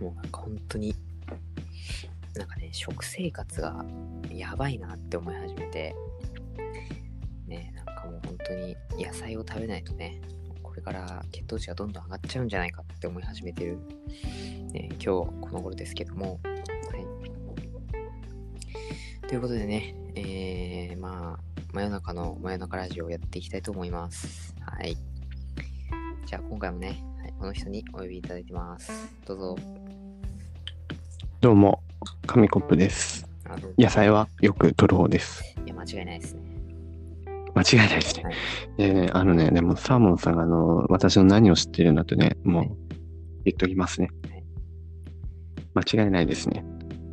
もうなんか本当に、なんかね、食生活がやばいなって思い始めて、ね、なんかもう本当に野菜を食べないとね、これから血糖値がどんどん上がっちゃうんじゃないかって思い始めてる、ね、今日この頃ですけども、はい。ということでね、えー、まあ、真夜中の真夜中ラジオをやっていきたいと思います。はい。じゃあ今回もね、はい、この人にお呼びいただいてます。どうぞ。どうも、紙コップです。野菜はよく取る方です。いや、間違いないですね。間違いないですね。はい、でね、あのね、でもサーモンさんがあの、私の何を知ってるんだとね、もう言っときますね。はい、間違いないですね。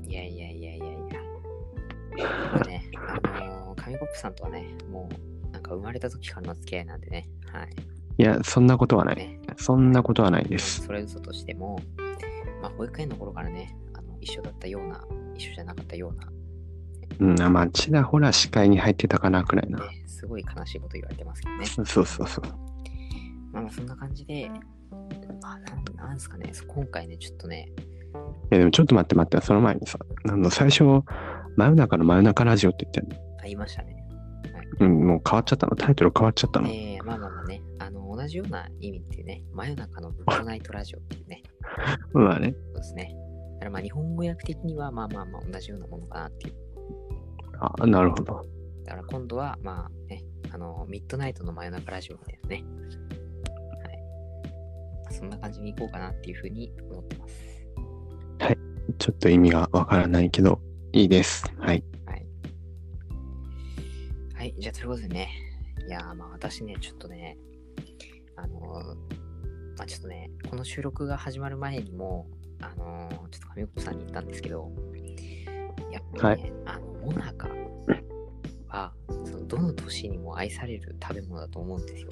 いやいやいやいやいや。ね、紙コップさんとはね、もう、なんか生まれた時からの付き合いなんでね、はい。いや、そんなことはない。ね、そんなことはないです。それ嘘としても、まあ、保育園の頃からね、あの一緒だったような、一緒じゃなかったような。うん、まあ、ちらほら視界に入ってたかなくらいな。ね、すごい悲しいこと言われてますけどね。そうそうそう。まあ、そんな感じで、まあ、なんなんですかね、今回ね、ちょっとね。いや、でもちょっと待って待って、その前にさ、あの最初、真夜中の真夜中ラジオって言ってるの。言いましたね。はい、うん、もう変わっちゃったのタイトル変わっちゃったのえー、まあまあまあね、あの、同じような意味っていうね、真夜中のブッドナイトラジオっていうね。まあね。そうですね。だからまあ日本語訳的にはまあまあまあ同じようなものかなっていう。あ、なるほど。だから今度はまあね、あの、ミッドナイトの真夜中ラジオみたいなね。はい。そんな感じにいこうかなっていうふうに思ってます。はい。ちょっと意味がわからないけど、いいです。はい。はい、じゃあ、ということでね、いやまあ私ね、ちょっとね、あのー、まあちょっとね、この収録が始まる前にも、あのー、ちょっと神岡さんに言ったんですけど、やっぱりね、はい、あの、モナカは、そのどの年にも愛される食べ物だと思うんですよ。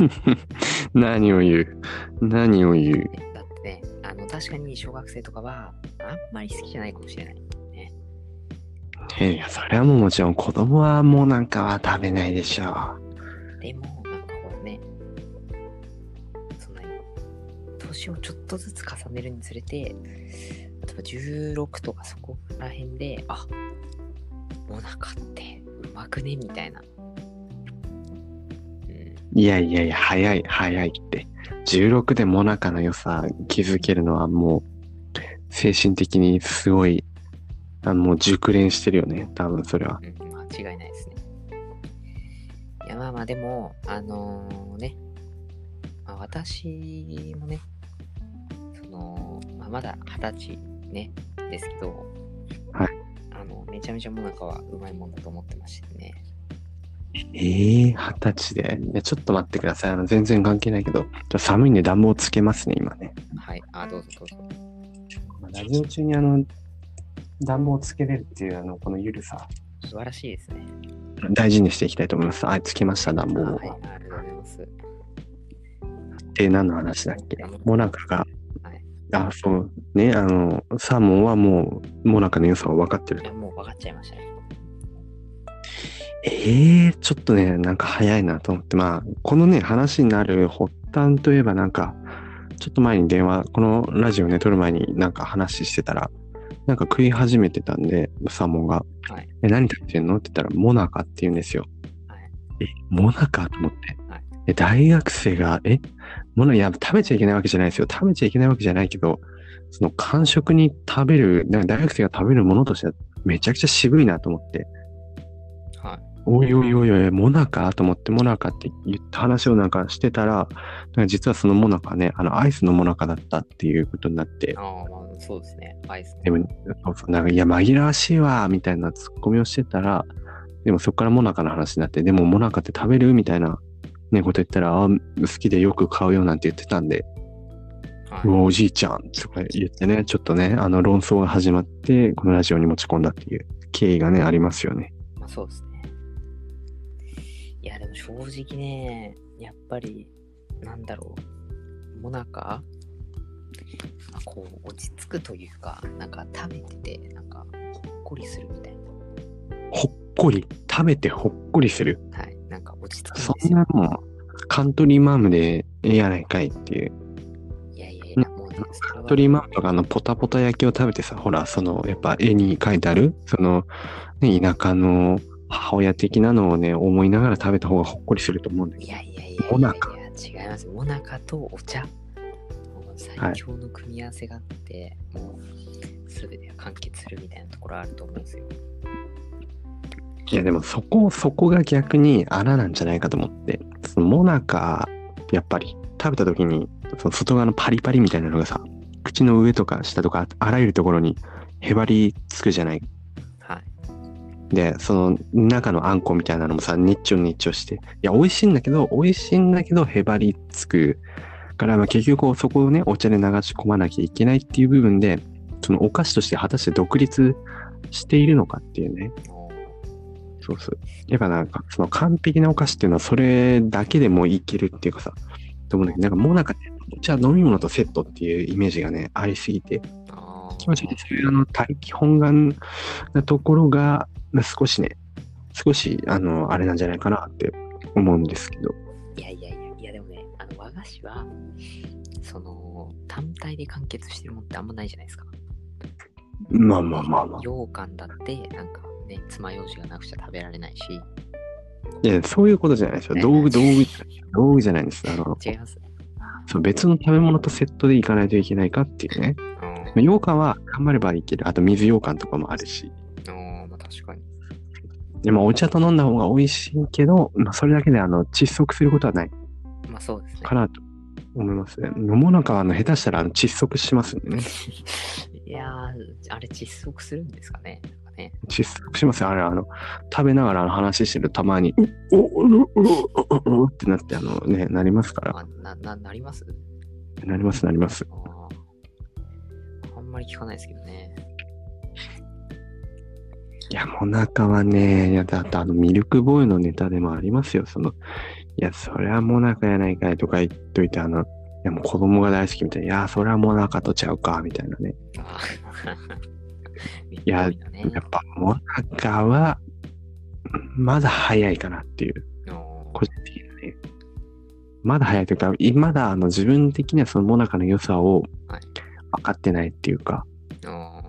何を言う？何を言う、だってね、あの、確かに小学生とかは、あんまり好きじゃないかもしれない。いや、それはもうもちろん子供はもうなんかは食べないでしょう。でも、年をちょっとずつ重ねるにつれて、例えば16とかそこら辺で、あ、もなかってうまくねみたいな。うん、いやいやいや、早い、早いって。16でもなかの良さ気づけるのはもう、精神的にすごいあもう熟練してるよね、多分それは。うん、間違いないですね。いや、まあまあ、でも、あのー、ね、まあ、私もね、その、まあ、まだ二十歳ね、ですけど、はい。あの、めちゃめちゃもなかはうまいもんだと思ってましてね。ええー、二十歳で？いや、ちょっと待ってください。あの、全然関係ないけど、寒いんで暖房つけますね、今ね。はい。あ、どうぞどうぞ。まあ、ラジオ中にあの、暖房をつけれるっていうあのこのゆるさ素晴らしいですね大事にしていきたいと思いますあつけました暖房を、はい、ありがとうございますで何の話だっけ？モナカが、はい、あそう。ねあのサーモンはもうモナカの良さを分かってるもう分かっちゃいましたね。ええー、ちょっとねなんか早いなと思って。まあこのね話になる発端といえばなんかちょっと前に電話このラジオね撮る前になんか話してたらなんか食い始めてたんで、サーモンが。はい、え、何食べてんの？って言ったら、モナカって言うんですよ。はい、え、モナカ？と思って。大学生が、え、モナ、いや、食べちゃいけないわけじゃないですよ。食べちゃいけないわけじゃないけど、その間食に食べる、なんか大学生が食べるものとしてはめちゃくちゃ渋いなと思って。はい。おいおいおいおい、モナカと思って、モナカって言った話をなんかしてたら、実はそのモナカね、あの、アイスのモナカだったっていうことになって。ああ、そうですね。アイス、でも、なんか、いや、紛らわしいわ、みたいなツッコミをしてたら、でもそこからモナカの話になって、でもモナカって食べる？みたいな、ね、こと言ったら、あ好きでよく買うよなんて言ってたんで、はい、うわ、おじいちゃんとか言ってね、ちょっとね、あの論争が始まって、このラジオに持ち込んだっていう経緯がね、ありますよね。まあそうですね。いや、でも正直ね、やっぱり、なんだろう、モナカこう落ち着くというか、なんか食べてて、なんかほっこりするみたいな。ほっこり食べてほっこりするはい、なんか落ち着くんそんなもん、カントリーマームでええやないかいっていう。いやいやいや、もうね、それはトリマンとかあのポタポタ焼きを食べてさ、ほら、その、やっぱ絵に書いてある、その、ね、田舎の母親的なのをね、思いながら食べた方がほっこりすると思うんだけいど。やいやいやいやモナカいや違います。モナカとお茶。最強の組み合わせがあって、もうすべて完結するみたいなところあると思うんですよ。いや、でもそこ、そこが逆に穴なんじゃないかと思って、そのモナカ、やっぱり食べた時に、その外側のパリパリみたいなのがさ、口の上とか下とか、あらゆるところにへばりつくじゃない。はい。で、その中のあんこみたいなのもさ、日中日中して、いや、美味しいんだけど、美味しいんだけど、へばりつく。から、まあ、結局そこをね、お茶で流し込まなきゃいけないっていう部分で、そのお菓子として果たして独立しているのかっていうね。そうそう。やっぱなんか、その完璧なお菓子っていうのはそれだけでもいけるっていうかさ、でもね、なんかもうなんかね、じゃあ飲み物とセットっていうイメージがね、ありすぎて、気持ちいいですあの、他力本願なところが、まあ少しね、少し、あの、あれなんじゃないかなって思うんですけど。いやいやいや、いやでもね、あの和菓子は、その、単体で完結してるもんってあんまないじゃないですか。まあまあまあまあ。羊羹だって、なんかね、爪楊枝がなくちゃ食べられないし、いや、そういうことじゃないですよ。道具、道具、道具じゃないんです。あの、違います。そう別の食べ物とセットでいかないといけないかっていうね。うんまあ羊羹は頑張ればいける。あと水羊羹とかもあるし。うん、まあ確かに。でもお茶と飲んだ方が美味しいけど、まあ、それだけであの窒息することはないまあそうですね。かなと思いますね。飲もなかはあの下手したらあの窒息しますんでね。いやー、あれ窒息するんですかね。かね窒息しますよ。あれ、あの、食べながらあの話してるとたまに、うおおおおおってなって、あのね、なりますから。あな、な、なりますなります、なります。あんまり聞かないですけどね。いや、もなかはね、いや、だってあの、ミルクボーイのネタでもありますよ。その、いや、それはもなかやないかいとか言っといて、あの、いや、もう子供が大好きみたいな、いや、それはもなかとちゃうか、みたいなね。いややっぱ、もなかは、まだ早いかなっていう、個人的にはね。まだ早いというか、いまだあの自分的にはそのもなかの良さをはい。分かってないっていうか、おー。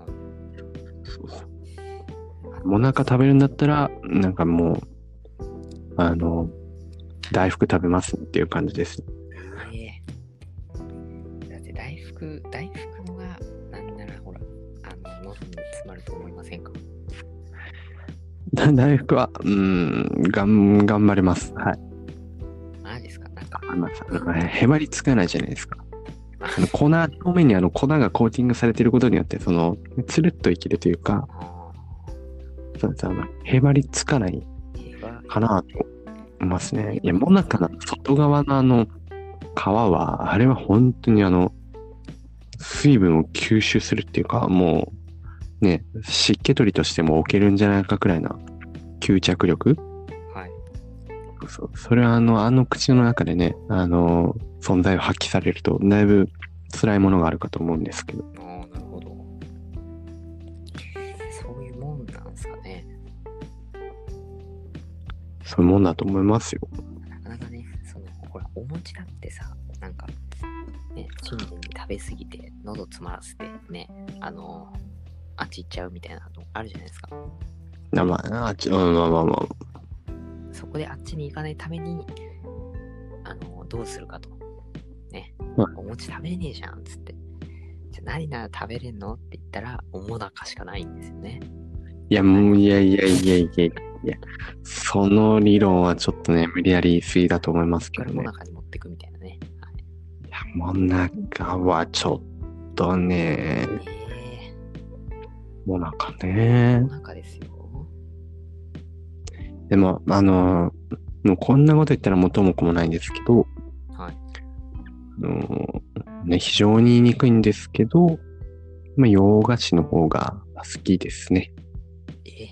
そうそう。もなか食べるんだったら、なんかもう、あの、大福食べますっていう感じです。ええ。だって大福、大福あの、喉に詰まると思いませんか？だ 大福は、うーん、がん、頑張れます。はい。マジですか？なんか、あのあのへばりつかないじゃないですか。あの粉、表面にあの粉がコーティングされていることによって、その、つるっといけるというか、あそうですあのへばりつかないかなと思いますね。いや、もなかの外側のあの、皮は、あれは本当にあの、水分を吸収するっていうか、もう、ね、湿気取りとしても置けるんじゃないかくらいな吸着力？はい。そうそれはあの、あの口の中でね、あの、存在を発揮されると、だいぶ辛いものがあるかと思うんですけど。ああ、なるほど。そういうもんなんですかね。そういうもんだと思いますよ。なかなかね、その、ほら、お餅だってさ、なんか、ね、新年に食べ過ぎて、喉詰まらせて、ね、あの、あっち行っちゃうみたいなのあるじゃないですか。あまあ、あちうんまあまあまあ。そこであっちに行かないために、あの、どうするかと。ね、はいお餅食べれねえじゃん、つって。じゃあ何なら食べれんのって言ったら、おもなかしかないんですよね。いや、もう、いやいやいやいやいや、その理論はちょっとね、無理やり言い過ぎだと思いますけどもな。かに持ってくみたいなね。はい。いや、もなかはちょっとね、えもなかー、ねお。なかですよ。でも、あの、もうこんなこと言ったら元も子もないんですけど、はい。あのね、非常に言いにくいんですけど、まあ、洋菓子の方が好きですね。え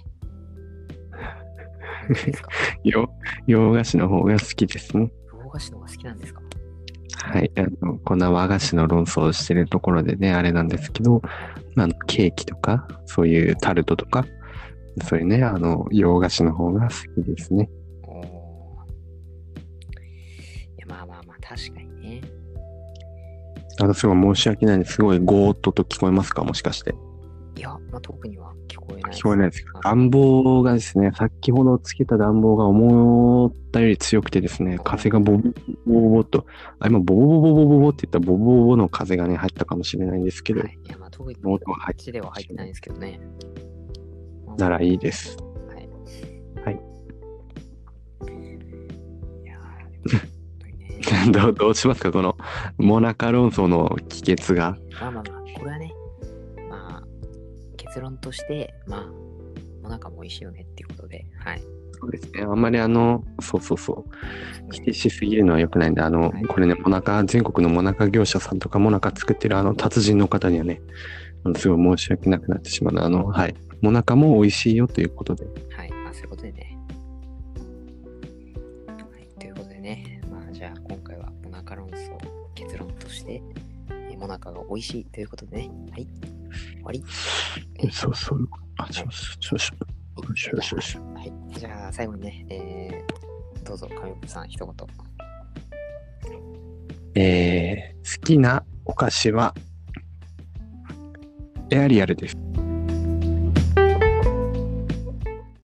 洋洋菓子の方が好きですね。洋菓子の方が好きなんですか？はい。あの、こんな和菓子の論争をしてるところでね、あれなんですけど、まあ、ケーキとか、そういうタルトとか、そういうね、あの、洋菓子の方が好きですね。おーいや、まあまあまあ、確かにね。あの、すごい申し訳ないんです。すごいゴーッとと聞こえますか？もしかして。いや、まあ、特には聞こえない聞こえないです暖房がですね、先ほどつけた暖房が思ったより強くてですね、風がボボボボボと、あ、今ボボボボボボボって言ったらボボボボの風がね、入ったかもしれないんですけど、はい。いや、まあ、特にこっちでは入ってないんですけどね。ならいいです。はい。はい。いや。どうどうしますかこのモナカ論争の帰結が。まあまあまあ、これはね、まあ、結論として、まあ、もなかも美味しいよねっていうことで、はい。そうですね。あんまりあの、そうそうそう。否定しすぎるのは良くないんで、あの、はいこれね、モナカ、全国のモナカ業者さんとか、モナカ作ってるあの、達人の方にはね、すごい申し訳なくなってしまうのであの、はい。モナカも美味しいよということで。はい。まあ、そういうことでね。はい。ということでね、まあ、じゃあ、今回はモナカ論争、結論として、えーモナカが美味しいということでね、はい。終わり。えそうそう。あ、そうそう。よしよしよし。はい。じゃあ、最後にね、えー、どうぞ、上岡さん、一言。えー、好きなお菓子は、エアリアルです。